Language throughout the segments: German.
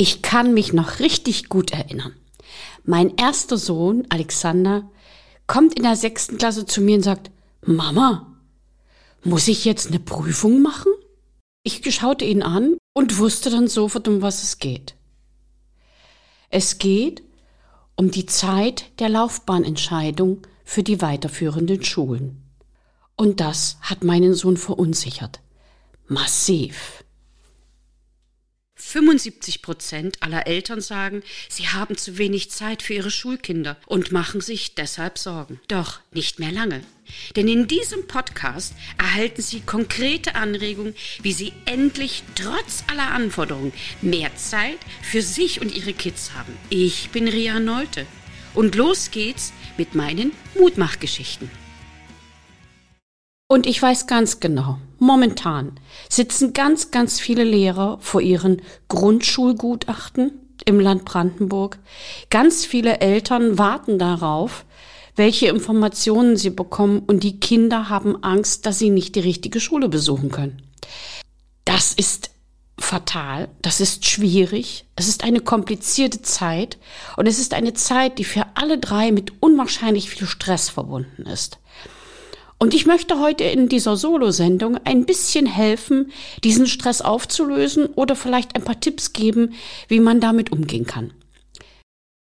Ich kann mich noch richtig gut erinnern. Mein erster Sohn, Alexander, kommt in der sechsten Klasse zu mir und sagt, Mama, muss ich jetzt eine Prüfung machen? Ich schaute ihn an und wusste dann sofort, um was es geht. Es geht um die Zeit der Laufbahnentscheidung für die weiterführenden Schulen. Und das hat meinen Sohn verunsichert. Massiv. 75 Prozent aller Eltern sagen, sie haben zu wenig Zeit für ihre Schulkinder und machen sich deshalb Sorgen. Doch nicht mehr lange. Denn in diesem Podcast erhalten Sie konkrete Anregungen, wie Sie endlich trotz aller Anforderungen mehr Zeit für sich und Ihre Kids haben. Ich bin Ria Neute und los geht's mit meinen Mutmachgeschichten. Und ich weiß ganz genau, momentan sitzen ganz, ganz viele Lehrer vor ihren Grundschulgutachten im Land Brandenburg. Ganz viele Eltern warten darauf, welche Informationen sie bekommen und die Kinder haben Angst, dass sie nicht die richtige Schule besuchen können. Das ist fatal, das ist schwierig, es ist eine komplizierte Zeit und es ist eine Zeit, die für alle drei mit unwahrscheinlich viel Stress verbunden ist. Und ich möchte heute in dieser Solo-Sendung ein bisschen helfen, diesen Stress aufzulösen oder vielleicht ein paar Tipps geben, wie man damit umgehen kann.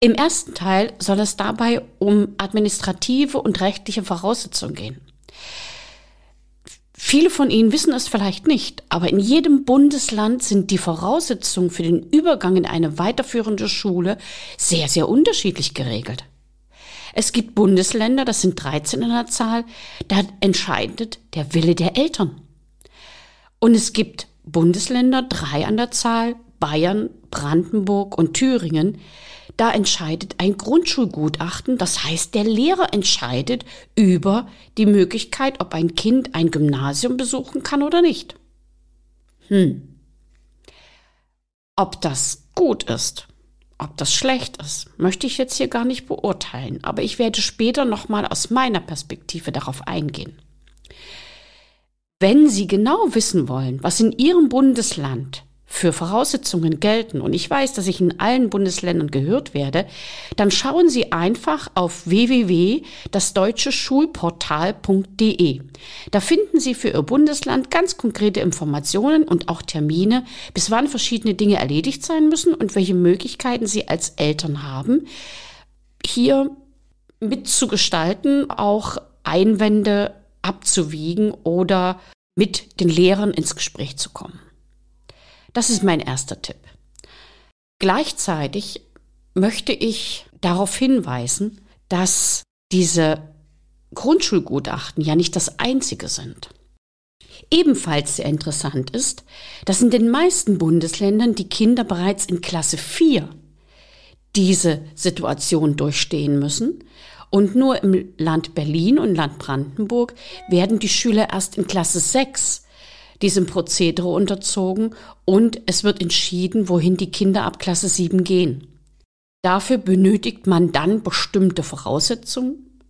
Im ersten Teil soll es dabei um administrative und rechtliche Voraussetzungen gehen. Viele von Ihnen wissen es vielleicht nicht, aber in jedem Bundesland sind die Voraussetzungen für den Übergang in eine weiterführende Schule sehr, sehr unterschiedlich geregelt. Es gibt Bundesländer, das sind 13 in der Zahl, da entscheidet der Wille der Eltern. Und es gibt Bundesländer, drei an der Zahl, Bayern, Brandenburg und Thüringen, da entscheidet ein Grundschulgutachten, das heißt, der Lehrer entscheidet über die Möglichkeit, ob ein Kind ein Gymnasium besuchen kann oder nicht. Hm. Ob das gut ist, ob das schlecht ist, möchte ich jetzt hier gar nicht beurteilen, aber ich werde später nochmal aus meiner Perspektive darauf eingehen. Wenn Sie genau wissen wollen, was in Ihrem Bundesland für Voraussetzungen gelten, und ich weiß, dass ich in allen Bundesländern gehört werde, dann schauen Sie einfach auf www.dasdeutscheschulportal.de. Da finden Sie für Ihr Bundesland ganz konkrete Informationen und auch Termine, bis wann verschiedene Dinge erledigt sein müssen und welche Möglichkeiten Sie als Eltern haben, hier mitzugestalten, auch Einwände abzuwiegen oder mit den Lehrern ins Gespräch zu kommen. Das ist mein erster Tipp. Gleichzeitig möchte ich darauf hinweisen, dass diese Grundschulgutachten ja nicht das einzige sind. Ebenfalls sehr interessant ist, dass in den meisten Bundesländern die Kinder bereits in Klasse 4 diese Situation durchstehen müssen und nur im Land Berlin und Land Brandenburg werden die Schüler erst in Klasse 6 diesem Prozedere unterzogen und es wird entschieden, wohin die Kinder ab Klasse 7 gehen. Dafür benötigt man dann bestimmte Voraussetzungen.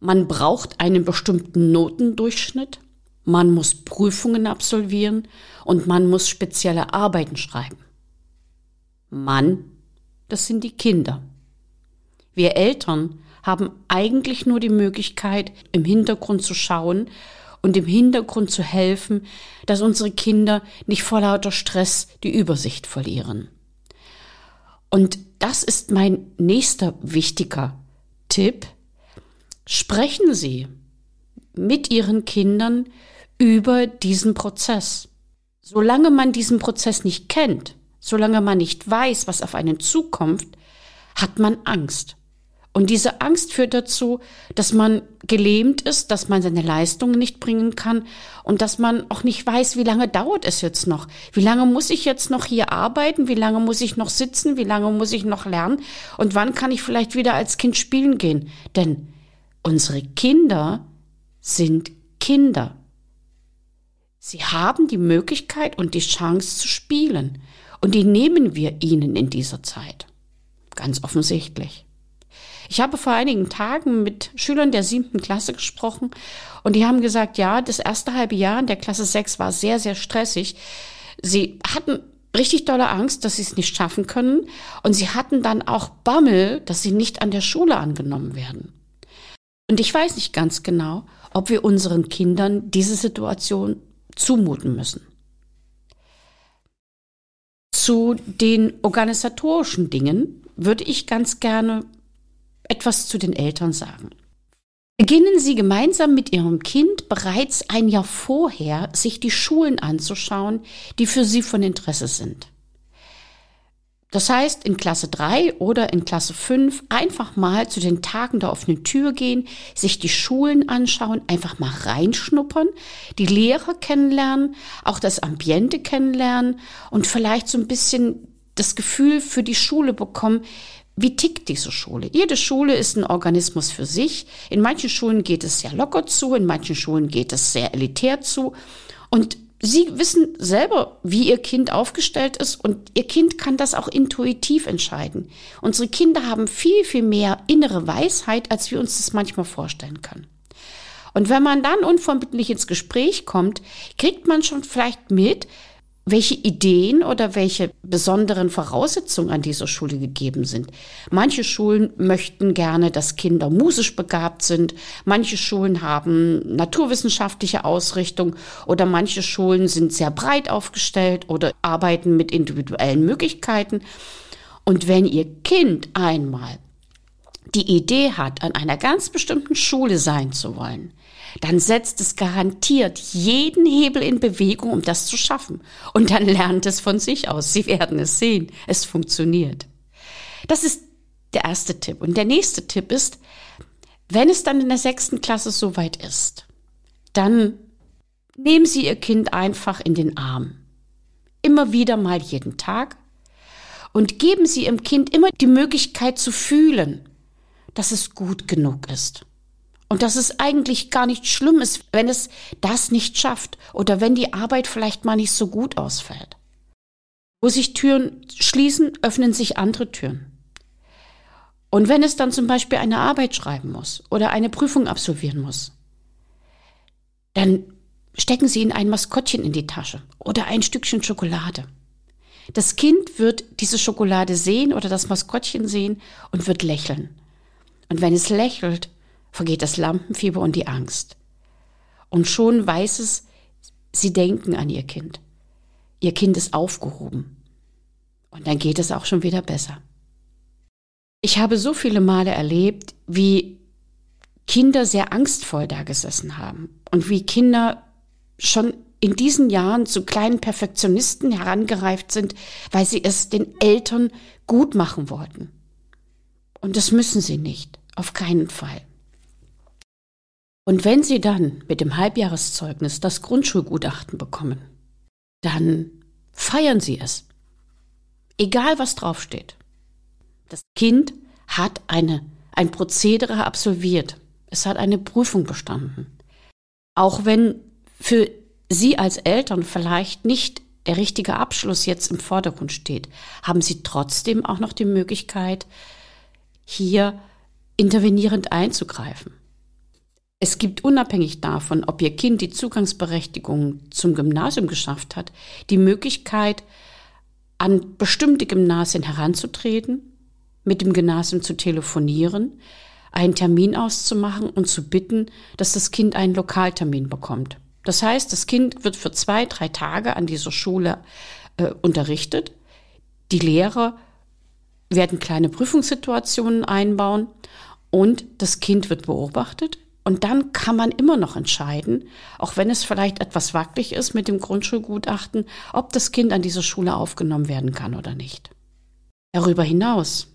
Man braucht einen bestimmten Notendurchschnitt. Man muss Prüfungen absolvieren und man muss spezielle Arbeiten schreiben. Mann, das sind die Kinder. Wir Eltern haben eigentlich nur die Möglichkeit, im Hintergrund zu schauen und im Hintergrund zu helfen, dass unsere Kinder nicht vor lauter Stress die Übersicht verlieren. Und das ist mein nächster wichtiger Tipp. Sprechen Sie mit Ihren Kindern über diesen Prozess. Solange man diesen Prozess nicht kennt, solange man nicht weiß, was auf einen zukommt, hat man Angst. Und diese Angst führt dazu, dass man gelähmt ist, dass man seine Leistungen nicht bringen kann und dass man auch nicht weiß, wie lange dauert es jetzt noch? Wie lange muss ich jetzt noch hier arbeiten? Wie lange muss ich noch sitzen? Wie lange muss ich noch lernen? Und wann kann ich vielleicht wieder als Kind spielen gehen? Denn unsere Kinder sind Kinder. Sie haben die Möglichkeit und die Chance zu spielen. Und die nehmen wir ihnen in dieser Zeit. Ganz offensichtlich. Ich habe vor einigen Tagen mit Schülern der siebten Klasse gesprochen und die haben gesagt, ja, das erste halbe Jahr in der Klasse 6 war sehr, sehr stressig. Sie hatten richtig dolle Angst, dass sie es nicht schaffen können. Und sie hatten dann auch Bammel, dass sie nicht an der Schule angenommen werden. Und ich weiß nicht ganz genau, ob wir unseren Kindern diese Situation zumuten müssen. Zu den organisatorischen Dingen würde ich ganz gerne etwas zu den Eltern sagen. Beginnen Sie gemeinsam mit Ihrem Kind bereits ein Jahr vorher, sich die Schulen anzuschauen, die für Sie von Interesse sind. Das heißt, in Klasse 3 oder in Klasse 5 einfach mal zu den Tagen der offenen Tür gehen, sich die Schulen anschauen, einfach mal reinschnuppern, die Lehrer kennenlernen, auch das Ambiente kennenlernen und vielleicht so ein bisschen das Gefühl für die Schule bekommen, wie tickt diese Schule? Jede Schule ist ein Organismus für sich. In manchen Schulen geht es sehr locker zu, in manchen Schulen geht es sehr elitär zu. Und Sie wissen selber, wie Ihr Kind aufgestellt ist und Ihr Kind kann das auch intuitiv entscheiden. Unsere Kinder haben viel, viel mehr innere Weisheit, als wir uns das manchmal vorstellen können. Und wenn man dann unverbindlich ins Gespräch kommt, kriegt man schon vielleicht mit, welche Ideen oder welche besonderen Voraussetzungen an dieser Schule gegeben sind. Manche Schulen möchten gerne, dass Kinder musisch begabt sind. Manche Schulen haben naturwissenschaftliche Ausrichtung oder manche Schulen sind sehr breit aufgestellt oder arbeiten mit individuellen Möglichkeiten. Und wenn Ihr Kind einmal die Idee hat, an einer ganz bestimmten Schule sein zu wollen, dann setzt es garantiert jeden Hebel in Bewegung, um das zu schaffen. Und dann lernt es von sich aus. Sie werden es sehen. Es funktioniert. Das ist der erste Tipp. Und der nächste Tipp ist, wenn es dann in der sechsten Klasse soweit ist, dann nehmen Sie Ihr Kind einfach in den Arm. Immer wieder mal jeden Tag. Und geben Sie Ihrem Kind immer die Möglichkeit zu fühlen, dass es gut genug ist. Und dass es eigentlich gar nicht schlimm ist, wenn es das nicht schafft oder wenn die Arbeit vielleicht mal nicht so gut ausfällt. Wo sich Türen schließen, öffnen sich andere Türen. Und wenn es dann zum Beispiel eine Arbeit schreiben muss oder eine Prüfung absolvieren muss, dann stecken Sie ihnen ein Maskottchen in die Tasche oder ein Stückchen Schokolade. Das Kind wird diese Schokolade sehen oder das Maskottchen sehen und wird lächeln. Und wenn es lächelt, vergeht das Lampenfieber und die Angst. Und schon weiß es, sie denken an ihr Kind. Ihr Kind ist aufgehoben. Und dann geht es auch schon wieder besser. Ich habe so viele Male erlebt, wie Kinder sehr angstvoll da gesessen haben und wie Kinder schon in diesen Jahren zu kleinen Perfektionisten herangereift sind, weil sie es den Eltern gut machen wollten. Und das müssen sie nicht, auf keinen Fall. Und wenn Sie dann mit dem Halbjahreszeugnis das Grundschulgutachten bekommen, dann feiern Sie es. Egal was draufsteht. Das Kind hat eine, ein Prozedere absolviert. Es hat eine Prüfung bestanden. Auch wenn für Sie als Eltern vielleicht nicht der richtige Abschluss jetzt im Vordergrund steht, haben Sie trotzdem auch noch die Möglichkeit, hier intervenierend einzugreifen. Es gibt unabhängig davon, ob Ihr Kind die Zugangsberechtigung zum Gymnasium geschafft hat, die Möglichkeit, an bestimmte Gymnasien heranzutreten, mit dem Gymnasium zu telefonieren, einen Termin auszumachen und zu bitten, dass das Kind einen Lokaltermin bekommt. Das heißt, das Kind wird für zwei, drei Tage an dieser Schule äh, unterrichtet. Die Lehrer werden kleine Prüfungssituationen einbauen und das Kind wird beobachtet. Und dann kann man immer noch entscheiden, auch wenn es vielleicht etwas wackelig ist mit dem Grundschulgutachten, ob das Kind an dieser Schule aufgenommen werden kann oder nicht. Darüber hinaus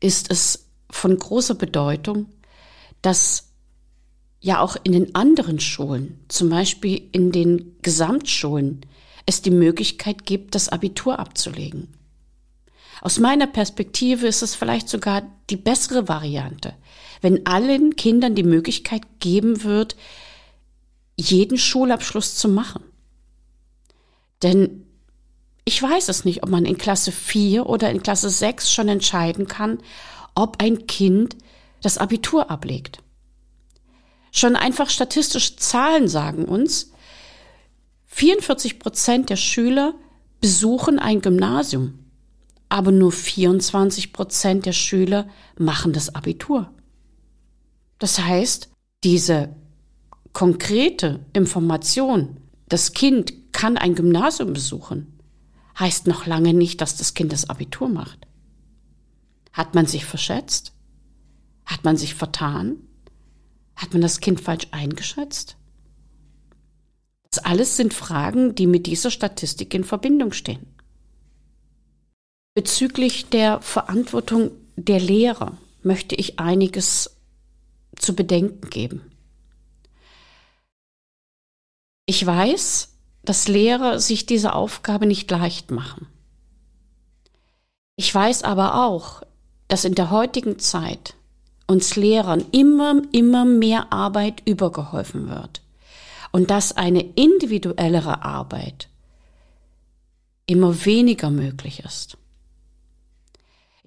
ist es von großer Bedeutung, dass ja auch in den anderen Schulen, zum Beispiel in den Gesamtschulen, es die Möglichkeit gibt, das Abitur abzulegen. Aus meiner Perspektive ist es vielleicht sogar die bessere Variante, wenn allen Kindern die Möglichkeit geben wird, jeden Schulabschluss zu machen. Denn ich weiß es nicht, ob man in Klasse 4 oder in Klasse 6 schon entscheiden kann, ob ein Kind das Abitur ablegt. Schon einfach statistische Zahlen sagen uns, 44 Prozent der Schüler besuchen ein Gymnasium, aber nur 24 Prozent der Schüler machen das Abitur. Das heißt, diese konkrete Information, das Kind kann ein Gymnasium besuchen, heißt noch lange nicht, dass das Kind das Abitur macht. Hat man sich verschätzt? Hat man sich vertan? Hat man das Kind falsch eingeschätzt? Das alles sind Fragen, die mit dieser Statistik in Verbindung stehen. Bezüglich der Verantwortung der Lehrer möchte ich einiges zu bedenken geben. Ich weiß, dass Lehrer sich diese Aufgabe nicht leicht machen. Ich weiß aber auch, dass in der heutigen Zeit uns Lehrern immer, immer mehr Arbeit übergeholfen wird und dass eine individuellere Arbeit immer weniger möglich ist.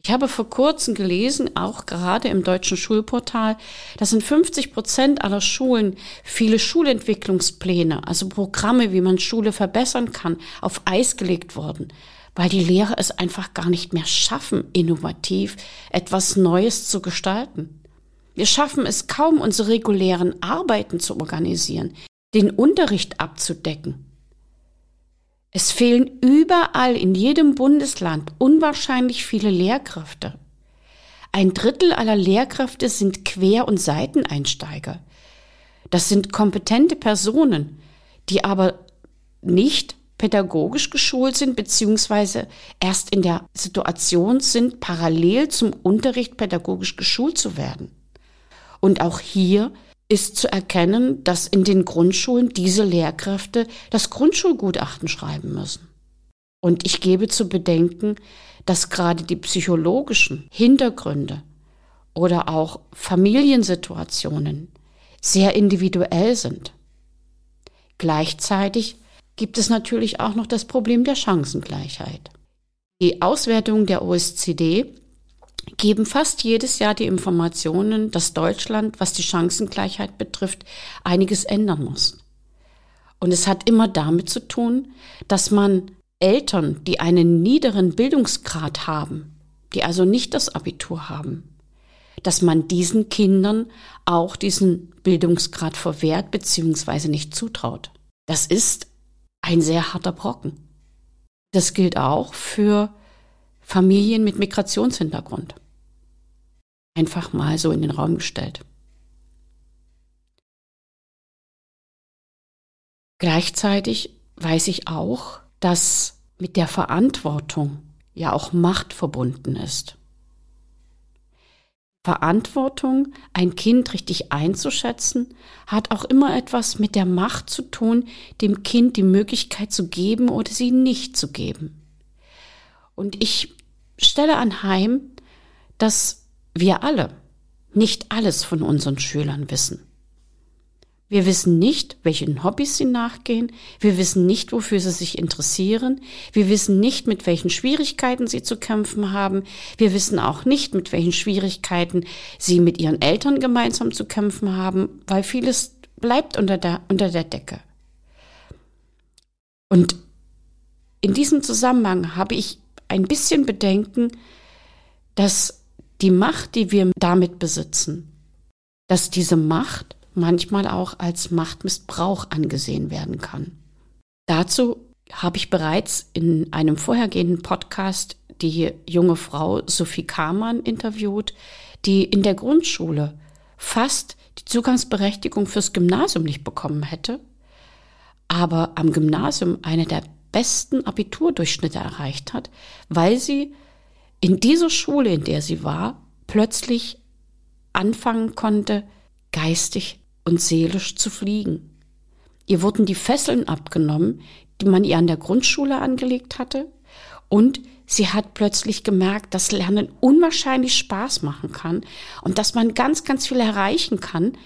Ich habe vor kurzem gelesen, auch gerade im deutschen Schulportal, dass in 50 Prozent aller Schulen viele Schulentwicklungspläne, also Programme, wie man Schule verbessern kann, auf Eis gelegt wurden, weil die Lehrer es einfach gar nicht mehr schaffen, innovativ etwas Neues zu gestalten. Wir schaffen es kaum, unsere regulären Arbeiten zu organisieren, den Unterricht abzudecken. Es fehlen überall in jedem Bundesland unwahrscheinlich viele Lehrkräfte. Ein Drittel aller Lehrkräfte sind Quer- und Seiteneinsteiger. Das sind kompetente Personen, die aber nicht pädagogisch geschult sind, beziehungsweise erst in der Situation sind, parallel zum Unterricht pädagogisch geschult zu werden. Und auch hier ist zu erkennen, dass in den Grundschulen diese Lehrkräfte das Grundschulgutachten schreiben müssen. Und ich gebe zu bedenken, dass gerade die psychologischen Hintergründe oder auch Familiensituationen sehr individuell sind. Gleichzeitig gibt es natürlich auch noch das Problem der Chancengleichheit. Die Auswertung der OSCD geben fast jedes Jahr die Informationen, dass Deutschland, was die Chancengleichheit betrifft, einiges ändern muss. Und es hat immer damit zu tun, dass man Eltern, die einen niederen Bildungsgrad haben, die also nicht das Abitur haben, dass man diesen Kindern auch diesen Bildungsgrad verwehrt bzw. nicht zutraut. Das ist ein sehr harter Brocken. Das gilt auch für Familien mit Migrationshintergrund. Einfach mal so in den Raum gestellt. Gleichzeitig weiß ich auch, dass mit der Verantwortung ja auch Macht verbunden ist. Verantwortung, ein Kind richtig einzuschätzen, hat auch immer etwas mit der Macht zu tun, dem Kind die Möglichkeit zu geben oder sie nicht zu geben. Und ich stelle anheim, dass wir alle nicht alles von unseren Schülern wissen. Wir wissen nicht, welchen Hobbys sie nachgehen. Wir wissen nicht, wofür sie sich interessieren. Wir wissen nicht, mit welchen Schwierigkeiten sie zu kämpfen haben. Wir wissen auch nicht, mit welchen Schwierigkeiten sie mit ihren Eltern gemeinsam zu kämpfen haben, weil vieles bleibt unter der, unter der Decke. Und in diesem Zusammenhang habe ich ein bisschen Bedenken, dass die Macht, die wir damit besitzen, dass diese Macht manchmal auch als Machtmissbrauch angesehen werden kann. Dazu habe ich bereits in einem vorhergehenden Podcast die junge Frau Sophie Kamann interviewt, die in der Grundschule fast die Zugangsberechtigung fürs Gymnasium nicht bekommen hätte, aber am Gymnasium eine der besten Abiturdurchschnitte erreicht hat, weil sie in dieser Schule, in der sie war, plötzlich anfangen konnte, geistig und seelisch zu fliegen. Ihr wurden die Fesseln abgenommen, die man ihr an der Grundschule angelegt hatte, und sie hat plötzlich gemerkt, dass Lernen unwahrscheinlich Spaß machen kann und dass man ganz, ganz viel erreichen kann.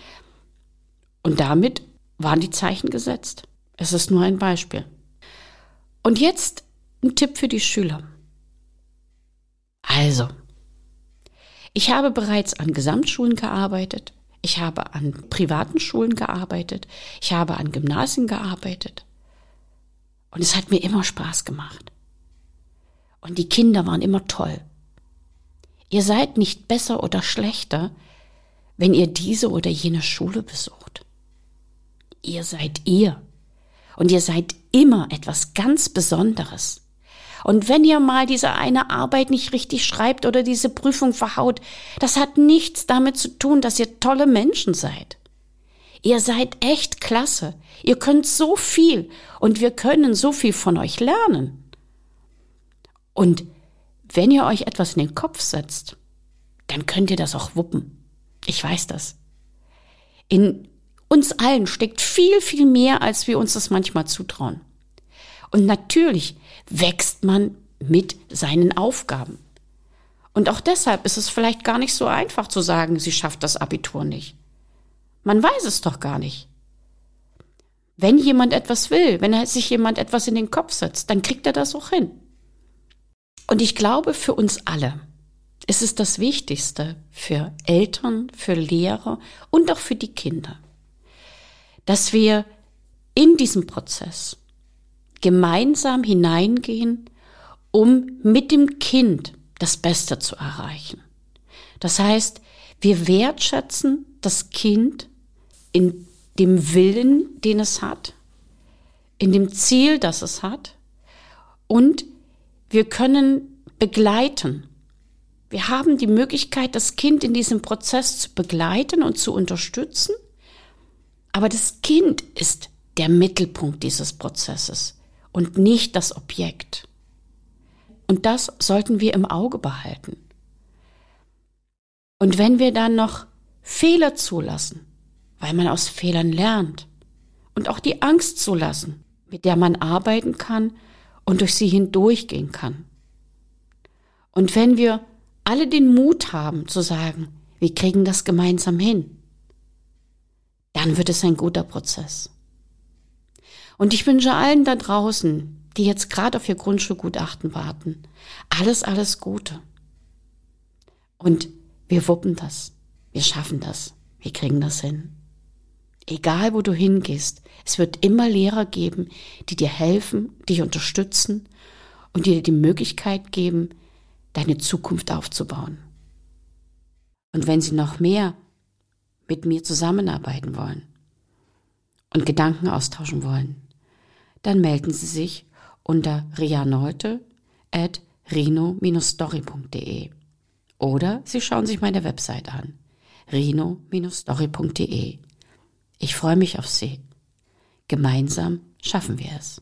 Und damit waren die Zeichen gesetzt. Es ist nur ein Beispiel. Und jetzt ein Tipp für die Schüler. Also, ich habe bereits an Gesamtschulen gearbeitet, ich habe an privaten Schulen gearbeitet, ich habe an Gymnasien gearbeitet. Und es hat mir immer Spaß gemacht. Und die Kinder waren immer toll. Ihr seid nicht besser oder schlechter, wenn ihr diese oder jene Schule besucht. Ihr seid ihr. Und ihr seid immer etwas ganz Besonderes. Und wenn ihr mal diese eine Arbeit nicht richtig schreibt oder diese Prüfung verhaut, das hat nichts damit zu tun, dass ihr tolle Menschen seid. Ihr seid echt klasse. Ihr könnt so viel und wir können so viel von euch lernen. Und wenn ihr euch etwas in den Kopf setzt, dann könnt ihr das auch wuppen. Ich weiß das. In uns allen steckt viel, viel mehr, als wir uns das manchmal zutrauen. Und natürlich wächst man mit seinen Aufgaben. Und auch deshalb ist es vielleicht gar nicht so einfach zu sagen, sie schafft das Abitur nicht. Man weiß es doch gar nicht. Wenn jemand etwas will, wenn sich jemand etwas in den Kopf setzt, dann kriegt er das auch hin. Und ich glaube, für uns alle ist es das Wichtigste, für Eltern, für Lehrer und auch für die Kinder, dass wir in diesem Prozess gemeinsam hineingehen, um mit dem Kind das Beste zu erreichen. Das heißt, wir wertschätzen das Kind in dem Willen, den es hat, in dem Ziel, das es hat und wir können begleiten. Wir haben die Möglichkeit, das Kind in diesem Prozess zu begleiten und zu unterstützen, aber das Kind ist der Mittelpunkt dieses Prozesses und nicht das Objekt. Und das sollten wir im Auge behalten. Und wenn wir dann noch Fehler zulassen, weil man aus Fehlern lernt, und auch die Angst zulassen, mit der man arbeiten kann und durch sie hindurchgehen kann. Und wenn wir alle den Mut haben zu sagen, wir kriegen das gemeinsam hin, dann wird es ein guter Prozess. Und ich wünsche allen da draußen, die jetzt gerade auf ihr Grundschulgutachten warten, alles, alles Gute. Und wir wuppen das. Wir schaffen das. Wir kriegen das hin. Egal, wo du hingehst, es wird immer Lehrer geben, die dir helfen, dich unterstützen und dir die Möglichkeit geben, deine Zukunft aufzubauen. Und wenn sie noch mehr mit mir zusammenarbeiten wollen und Gedanken austauschen wollen, dann melden Sie sich unter rianolte at rino-story.de oder Sie schauen sich meine Website an, rino-story.de. Ich freue mich auf Sie. Gemeinsam schaffen wir es.